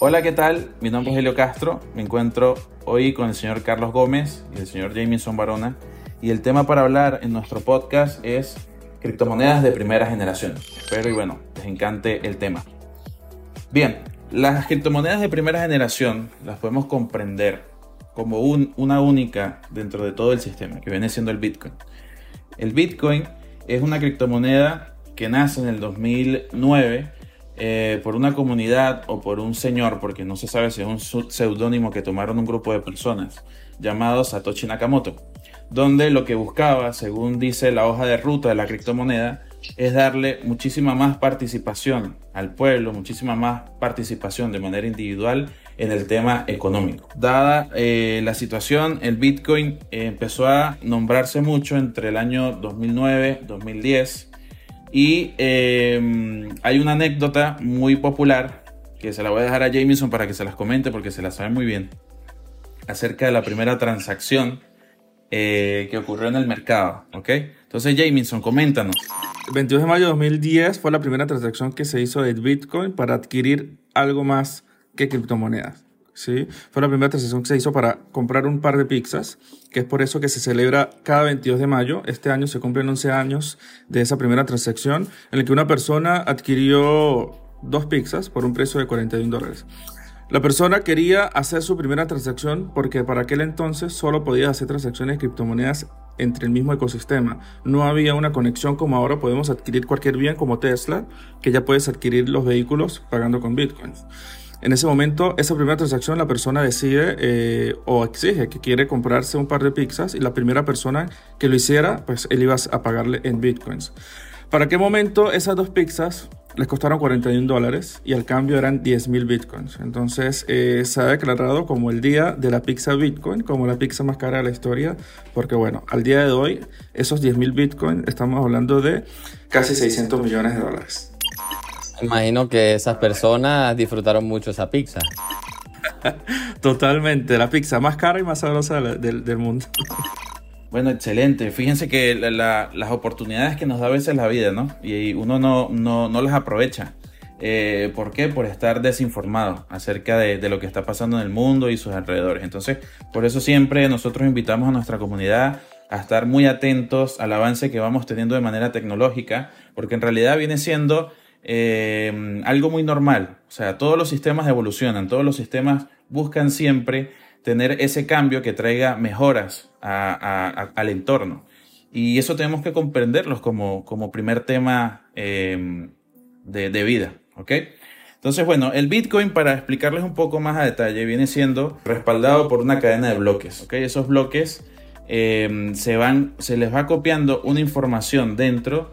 Hola, ¿qué tal? Mi nombre es Helio Castro. Me encuentro hoy con el señor Carlos Gómez y el señor Jamison Barona. Y el tema para hablar en nuestro podcast es criptomonedas de primera generación. Espero y bueno, les encante el tema. Bien, las criptomonedas de primera generación las podemos comprender como una única dentro de todo el sistema, que viene siendo el Bitcoin. El Bitcoin es una criptomoneda que nace en el 2009 eh, por una comunidad o por un señor, porque no se sabe si es un seudónimo que tomaron un grupo de personas, llamado Satoshi Nakamoto, donde lo que buscaba, según dice la hoja de ruta de la criptomoneda, es darle muchísima más participación al pueblo, muchísima más participación de manera individual en el tema económico. Dada eh, la situación, el Bitcoin eh, empezó a nombrarse mucho entre el año 2009-2010 y em, hay una anécdota muy popular que se la voy a dejar a Jameson para que se las comente porque se la sabe muy bien acerca de la primera transacción eh, que ocurrió en el mercado, ¿ok? Entonces, Jameson, coméntanos. El 22 de mayo de 2010 fue la primera transacción que se hizo de Bitcoin para adquirir algo más que criptomonedas. ¿Sí? Fue la primera transacción que se hizo para comprar un par de pizzas, que es por eso que se celebra cada 22 de mayo. Este año se cumplen 11 años de esa primera transacción en la que una persona adquirió dos pizzas por un precio de 41 dólares. La persona quería hacer su primera transacción porque para aquel entonces solo podía hacer transacciones de criptomonedas entre el mismo ecosistema. No había una conexión como ahora podemos adquirir cualquier bien como Tesla, que ya puedes adquirir los vehículos pagando con bitcoins. En ese momento, esa primera transacción, la persona decide eh, o exige que quiere comprarse un par de pizzas y la primera persona que lo hiciera, pues él iba a pagarle en bitcoins. ¿Para qué momento esas dos pizzas les costaron 41 dólares y al cambio eran 10 mil bitcoins? Entonces eh, se ha declarado como el día de la pizza bitcoin, como la pizza más cara de la historia, porque bueno, al día de hoy, esos 10 mil bitcoins, estamos hablando de casi 600 millones de dólares. Imagino que esas personas disfrutaron mucho esa pizza. Totalmente, la pizza más cara y más sabrosa del, mundo. Bueno, excelente. Fíjense que las oportunidades que nos da a veces la vida, ¿no? Y uno no, no, las aprovecha. Eh, ¿Por qué? Por estar desinformado acerca de, de, lo que está pasando en el mundo y sus alrededores. Entonces, por eso siempre nosotros invitamos a nuestra comunidad a estar muy atentos al avance que vamos teniendo de manera tecnológica, porque en realidad viene siendo eh, algo muy normal. O sea, todos los sistemas evolucionan, todos los sistemas buscan siempre tener ese cambio que traiga mejoras al entorno. Y eso tenemos que comprenderlos como, como primer tema em, de, vida. ¿ok? Entonces, bueno, el Bitcoin, para explicarles un poco más a detalle, viene siendo respaldado por una cadena de bloques. ¿ok? Esos bloques em, se, van, se les va copiando una información dentro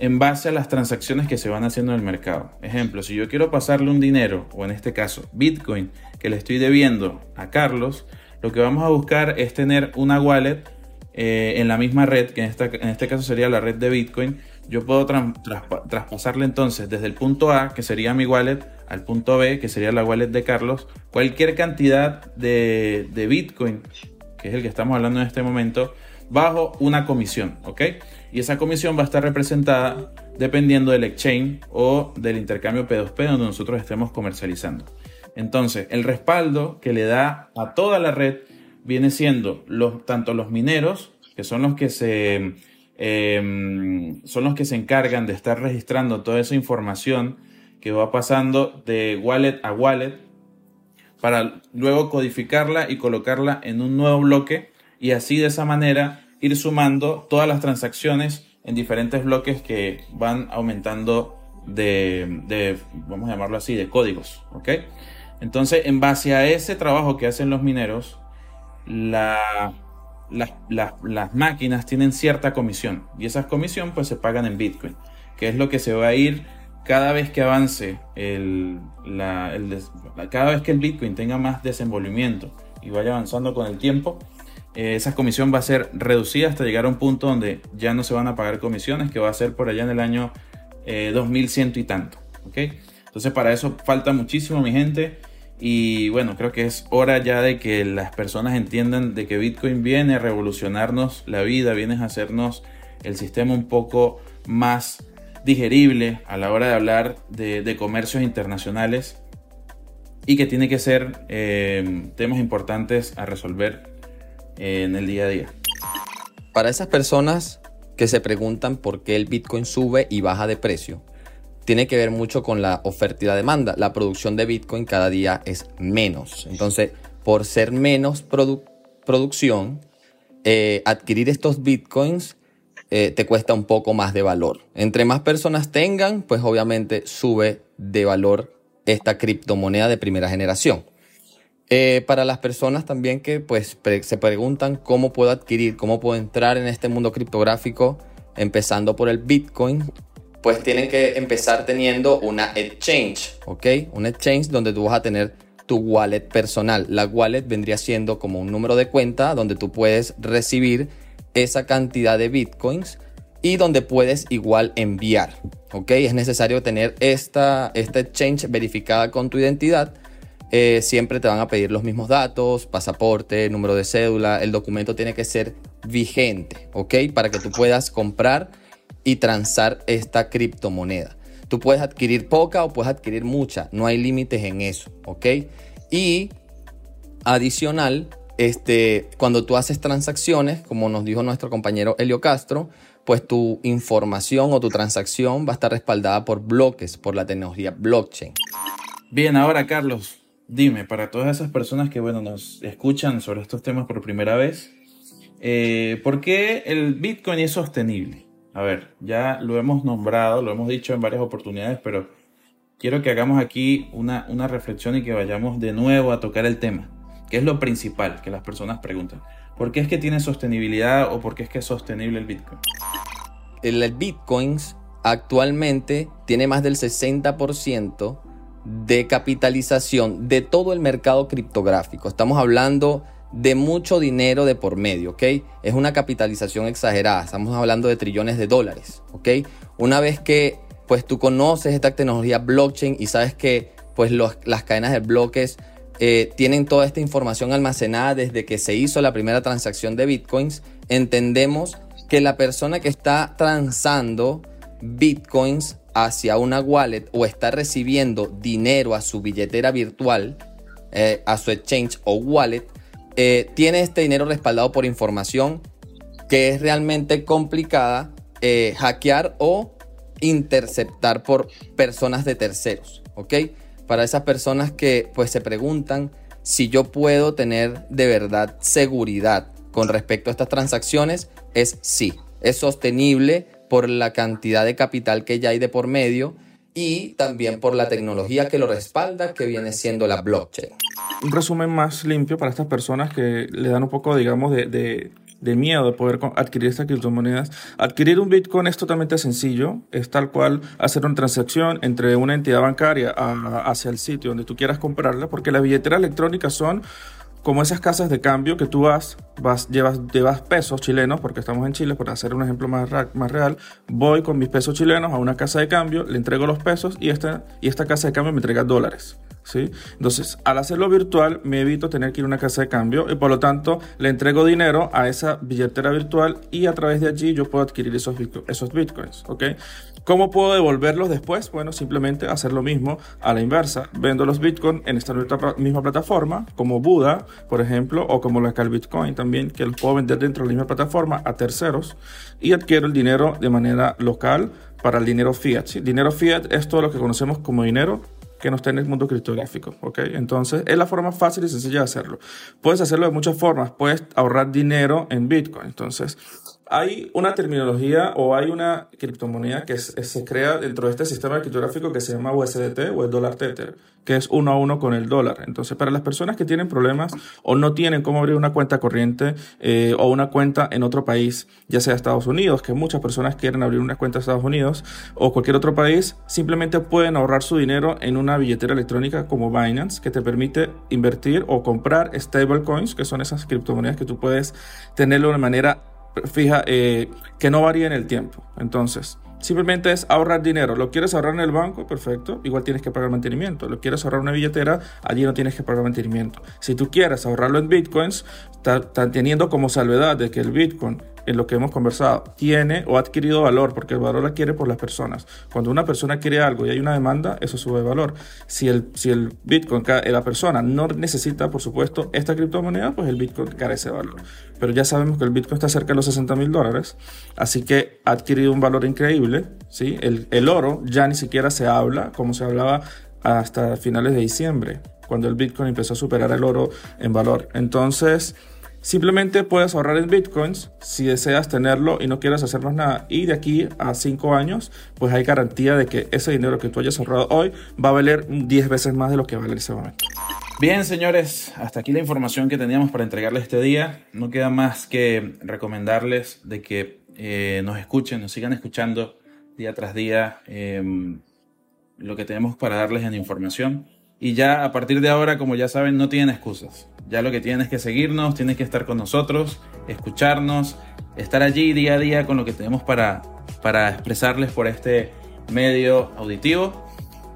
en base a las transacciones que se van haciendo en el mercado. Ejemplo, si yo quiero pasarle un dinero, o en este caso Bitcoin, que le estoy debiendo a Carlos, lo que vamos a buscar es tener una wallet eh, en la misma red, que en, en, este caso sería la red de Bitcoin. Yo puedo traspasarle entonces desde el punto A, que sería mi wallet, al punto B, que sería la wallet de Carlos, cualquier cantidad de, de Bitcoin, que es el que estamos hablando en este momento, bajo una comisión, ¿ok? Y esa comisión va a estar representada dependiendo del exchange o del intercambio P2P donde nosotros estemos comercializando. Entonces, el respaldo que le da a toda la red viene siendo los, tanto los mineros, que son los que se em, son los que se encargan de estar registrando toda esa información que va pasando de wallet a wallet para luego codificarla y colocarla en un nuevo bloque y así de esa manera ir sumando todas las transacciones en diferentes bloques que van aumentando de, vamos a llamarlo así, de códigos. ¿ok? Entonces, en base a ese trabajo que hacen los mineros, las máquinas tienen cierta comisión y esas comisiones pues se pagan en Bitcoin, que es lo que se va a ir cada vez que avance el, cada vez que el Bitcoin tenga más desenvolvimiento y vaya avanzando con el tiempo, eh, esa comisión va a ser reducida hasta llegar a un punto donde ya no se van a pagar comisiones, que va a ser por allá en el año 2100 eh, y tanto. Entonces para eso falta muchísimo mi gente y bueno, creo que es hora ya de que las personas entiendan de que Bitcoin viene a revolucionarnos la vida, viene a hacernos el sistema un poco más digerible a la hora de hablar de, de comercios internacionales y que tiene que ser eh, temas importantes a resolver en el día a día. Para esas personas que se preguntan por qué el Bitcoin sube y baja de precio, tiene que ver mucho con la oferta y la demanda. La producción de Bitcoin cada día es menos. Entonces, por ser menos producción, eh, adquirir estos Bitcoins eh, te cuesta un poco más de valor. Entre más personas tengan, pues obviamente sube de valor esta criptomoneda de primera generación. Eh, para las personas también que pues se preguntan cómo puedo adquirir, cómo puedo entrar en este mundo criptográfico, empezando por el Bitcoin, pues tienen que empezar teniendo una exchange, ¿ok? Un exchange donde tú vas a tener tu wallet personal. La wallet vendría siendo como un número de cuenta donde tú puedes recibir esa cantidad de bitcoins y donde puedes igual enviar. ¿ok? Es necesario tener esta, esta exchange verificada con tu identidad. Eh, siempre te van a pedir los mismos datos, pasaporte, número de cédula. El documento tiene que ser vigente, ¿ok? Para que tú puedas comprar y transar esta criptomoneda. Tú puedes adquirir poca o puedes adquirir mucha. No hay límites en eso, ¿ok? Y adicional, este, cuando tú haces transacciones, como nos dijo nuestro compañero Helio Castro, pues tu información o tu transacción va a estar respaldada por bloques, por la tecnología blockchain. Bien, ahora Carlos, dime, para todas esas personas que bueno, nos escuchan sobre estos temas por primera vez, eh, ¿por qué el Bitcoin es sostenible? A ver, ya lo hemos nombrado, lo hemos dicho en varias oportunidades, pero quiero que hagamos aquí una, una reflexión y que vayamos de nuevo a tocar el tema que es lo principal que las personas preguntan. ¿Por qué es que tiene sostenibilidad o por qué es que es sostenible el Bitcoin? El Bitcoin actualmente tiene más del 60% de capitalización de todo el mercado criptográfico. Estamos hablando de mucho dinero de por medio, ¿ok? Es una capitalización exagerada, estamos hablando de trillones de dólares, ¿ok? Una vez que pues tú conoces esta tecnología blockchain y sabes que pues las cadenas de bloques eh, tienen toda esta información almacenada desde que se hizo la primera transacción de bitcoins, entendemos que la persona que está transando bitcoins hacia una wallet o está recibiendo dinero a su billetera virtual, eh, a su exchange o wallet, eh, tiene este dinero respaldado por información que es realmente complicada hackear o interceptar por personas de terceros, ¿ok? para esas personas que pues se preguntan si yo puedo tener de verdad seguridad con respecto a estas transacciones, es sí, es sostenible por la cantidad de capital que ya hay de por medio y también por la tecnología que lo respalda, que viene siendo la blockchain. Un resumen más limpio para estas personas que le dan un poco, digamos, de, de miedo de poder adquirir estas criptomonedas. Adquirir un Bitcoin es totalmente sencillo, es tal cual hacer una transacción entre una entidad bancaria hacia el sitio donde tú quieras comprarla, porque las billeteras electrónicas son como esas casas de cambio que tú vas, vas llevas, llevas pesos chilenos, porque estamos en Chile, por hacer un ejemplo más, más real, voy con mis pesos chilenos a una casa de cambio, le entrego los pesos y esta, y esta casa de cambio me entrega dólares. ¿sí? Entonces, al hacerlo virtual, me evito tener que ir a una casa de cambio y por lo tanto le entrego dinero a esa billetera virtual y a través de allí yo puedo adquirir esos, esos bitcoins. ¿ok? ¿Cómo puedo devolverlos después? Bueno, simplemente hacer lo mismo a la inversa. Vendo los bitcoins en esta misma plataforma, como Buda, por ejemplo, o como local Bitcoin también, que los puedo vender dentro de la misma plataforma a terceros y adquiero el dinero de manera local para el dinero fiat. Dinero fiat es todo lo que conocemos como dinero que no está en el mundo criptográfico, ¿ok? Entonces, es la forma fácil y sencilla de hacerlo. Puedes hacerlo de muchas formas. Puedes ahorrar dinero en Bitcoin. Entonces, hay una terminología o hay una criptomoneda que se crea dentro de este sistema criptográfico que se llama USDT o el dólar Tether, que es uno a uno con el dólar. Entonces, para las personas que tienen problemas o no tienen cómo abrir una cuenta corriente eh, o una cuenta en otro país, ya sea Estados Unidos, que muchas personas quieren abrir una cuenta en Estados Unidos o cualquier otro país, simplemente pueden ahorrar su dinero en una billetera electrónica como Binance, que te permite invertir o comprar stablecoins, que son esas criptomonedas que tú puedes tenerlo de manera fija, eh, que no varía en el tiempo. Entonces, simplemente es ahorrar dinero. ¿Lo quieres ahorrar en el banco? Perfecto. Igual tienes que pagar mantenimiento. ¿Lo quieres ahorrar en una billetera? Allí no tienes que pagar mantenimiento. Si tú quieres ahorrarlo en bitcoins, está, teniendo como salvedad de que el bitcoin en lo que hemos conversado, tiene o ha adquirido valor, porque el valor adquiere por las personas. Cuando una persona quiere algo y hay una demanda, eso sube valor. Si el, si el Bitcoin, la persona no necesita, por supuesto, esta criptomoneda, pues el Bitcoin carece de valor. Pero ya sabemos que el Bitcoin está cerca de los 60 mil dólares, así que ha adquirido un valor increíble. ¿sí? El, el oro ya ni siquiera se habla como se hablaba hasta finales de diciembre, cuando el Bitcoin empezó a superar el oro en valor. Entonces, Simplemente puedes ahorrar en bitcoins si deseas tenerlo y no quieres hacer más nada. Y de aquí a 5 años, pues hay garantía de que ese dinero que tú hayas ahorrado hoy va a valer 10 veces más de lo que vale en ese momento. Bien, señores, hasta aquí la información que teníamos para entregarles este día. No queda más que recomendarles de que eh, nos escuchen, nos sigan escuchando día tras día em, lo que tenemos para darles en información. Y ya a partir de ahora, como ya saben, no tienen excusas. Ya lo que tienen es que seguirnos, tienen que estar con nosotros, escucharnos, estar allí día a día con lo que tenemos para, para expresarles por este medio auditivo.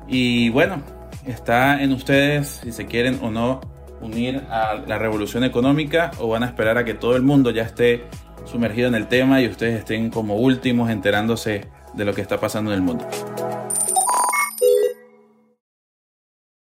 Y bueno, está en ustedes si se quieren o no unir a la revolución económica o van a esperar a que todo el mundo ya esté sumergido en el tema y ustedes estén como últimos enterándose de lo que está pasando en el mundo.